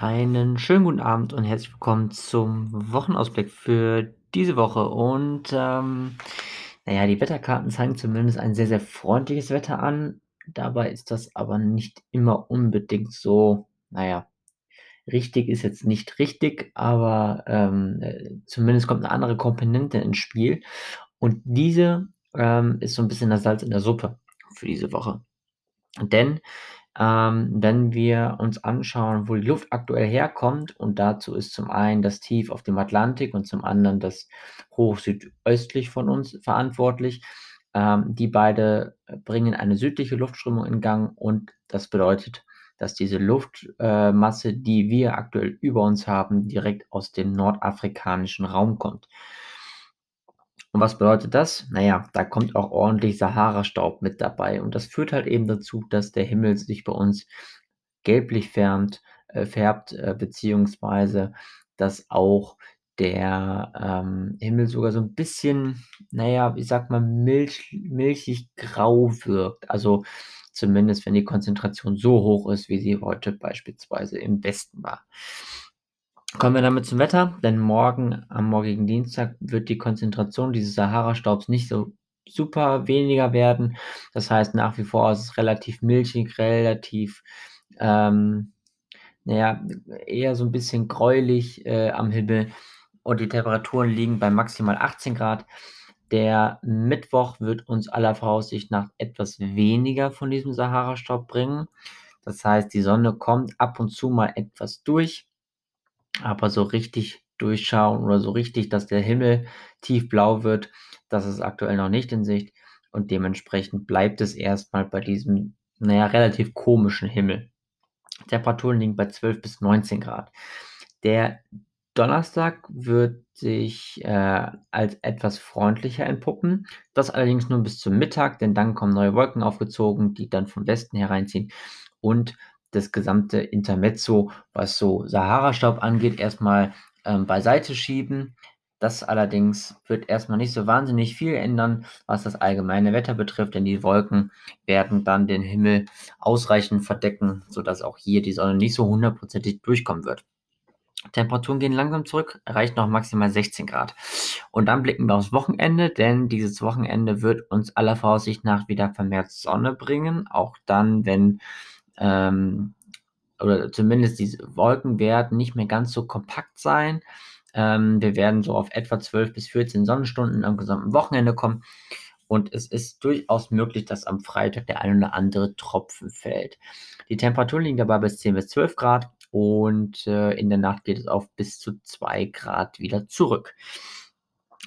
Einen schönen guten Abend und herzlich willkommen zum Wochenausblick für diese Woche. Und ähm, naja, die Wetterkarten zeigen zumindest ein sehr, sehr freundliches Wetter an. Dabei ist das aber nicht immer unbedingt so, naja, richtig ist jetzt nicht richtig, aber ähm, äh, zumindest kommt eine andere Komponente ins Spiel. Und diese ähm, ist so ein bisschen das Salz in der Suppe für diese Woche. Denn ähm, wenn wir uns anschauen, wo die Luft aktuell herkommt, und dazu ist zum einen das Tief auf dem Atlantik und zum anderen das Hoch südöstlich von uns verantwortlich. Ähm, die beide bringen eine südliche Luftströmung in Gang und das bedeutet, dass diese Luftmasse, äh, die wir aktuell über uns haben, direkt aus dem nordafrikanischen Raum kommt. Und was bedeutet das? Naja, da kommt auch ordentlich Sahara-Staub mit dabei. Und das führt halt eben dazu, dass der Himmel sich bei uns gelblich färbt, äh, färbt äh, beziehungsweise dass auch der ähm, Himmel sogar so ein bisschen, naja, ich sag mal, milch, milchig grau wirkt. Also zumindest, wenn die Konzentration so hoch ist, wie sie heute beispielsweise im Westen war. Kommen wir damit zum Wetter, denn morgen, am morgigen Dienstag, wird die Konzentration dieses Sahara-Staubs nicht so super weniger werden. Das heißt, nach wie vor ist es relativ milchig, relativ, ähm, naja, eher so ein bisschen gräulich äh, am Himmel und die Temperaturen liegen bei maximal 18 Grad. Der Mittwoch wird uns aller Voraussicht nach etwas weniger von diesem Sahara-Staub bringen. Das heißt, die Sonne kommt ab und zu mal etwas durch. Aber so richtig durchschauen oder so richtig, dass der Himmel tiefblau wird, das ist aktuell noch nicht in Sicht. Und dementsprechend bleibt es erstmal bei diesem, naja, relativ komischen Himmel. Temperaturen liegen bei 12 bis 19 Grad. Der Donnerstag wird sich äh, als etwas freundlicher entpuppen. Das allerdings nur bis zum Mittag, denn dann kommen neue Wolken aufgezogen, die dann vom Westen hereinziehen. Und das gesamte Intermezzo, was so Sahara-Staub angeht, erstmal ähm, beiseite schieben. Das allerdings wird erstmal nicht so wahnsinnig viel ändern, was das allgemeine Wetter betrifft, denn die Wolken werden dann den Himmel ausreichend verdecken, sodass auch hier die Sonne nicht so hundertprozentig durchkommen wird. Temperaturen gehen langsam zurück, erreicht noch maximal 16 Grad. Und dann blicken wir aufs Wochenende, denn dieses Wochenende wird uns aller Voraussicht nach wieder vermehrt Sonne bringen. Auch dann, wenn ähm, oder zumindest diese Wolken werden nicht mehr ganz so kompakt sein. Ähm, wir werden so auf etwa 12 bis 14 Sonnenstunden am gesamten Wochenende kommen. Und es ist durchaus möglich, dass am Freitag der ein oder andere Tropfen fällt. Die Temperatur liegt dabei bis 10 bis 12 Grad und äh, in der Nacht geht es auf bis zu 2 Grad wieder zurück.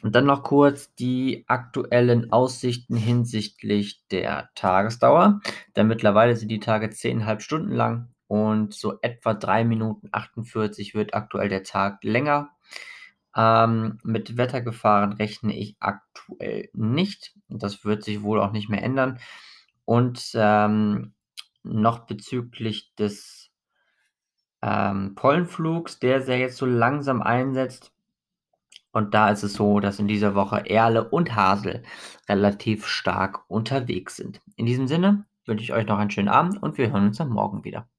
Und dann noch kurz die aktuellen Aussichten hinsichtlich der Tagesdauer. Denn mittlerweile sind die Tage 10,5 Stunden lang und so etwa 3 Minuten 48 wird aktuell der Tag länger. Ähm, mit Wettergefahren rechne ich aktuell nicht. Das wird sich wohl auch nicht mehr ändern. Und ähm, noch bezüglich des ähm, Pollenflugs, der sehr jetzt so langsam einsetzt, und da ist es so, dass in dieser Woche Erle und Hasel relativ stark unterwegs sind. In diesem Sinne wünsche ich euch noch einen schönen Abend und wir hören uns am Morgen wieder.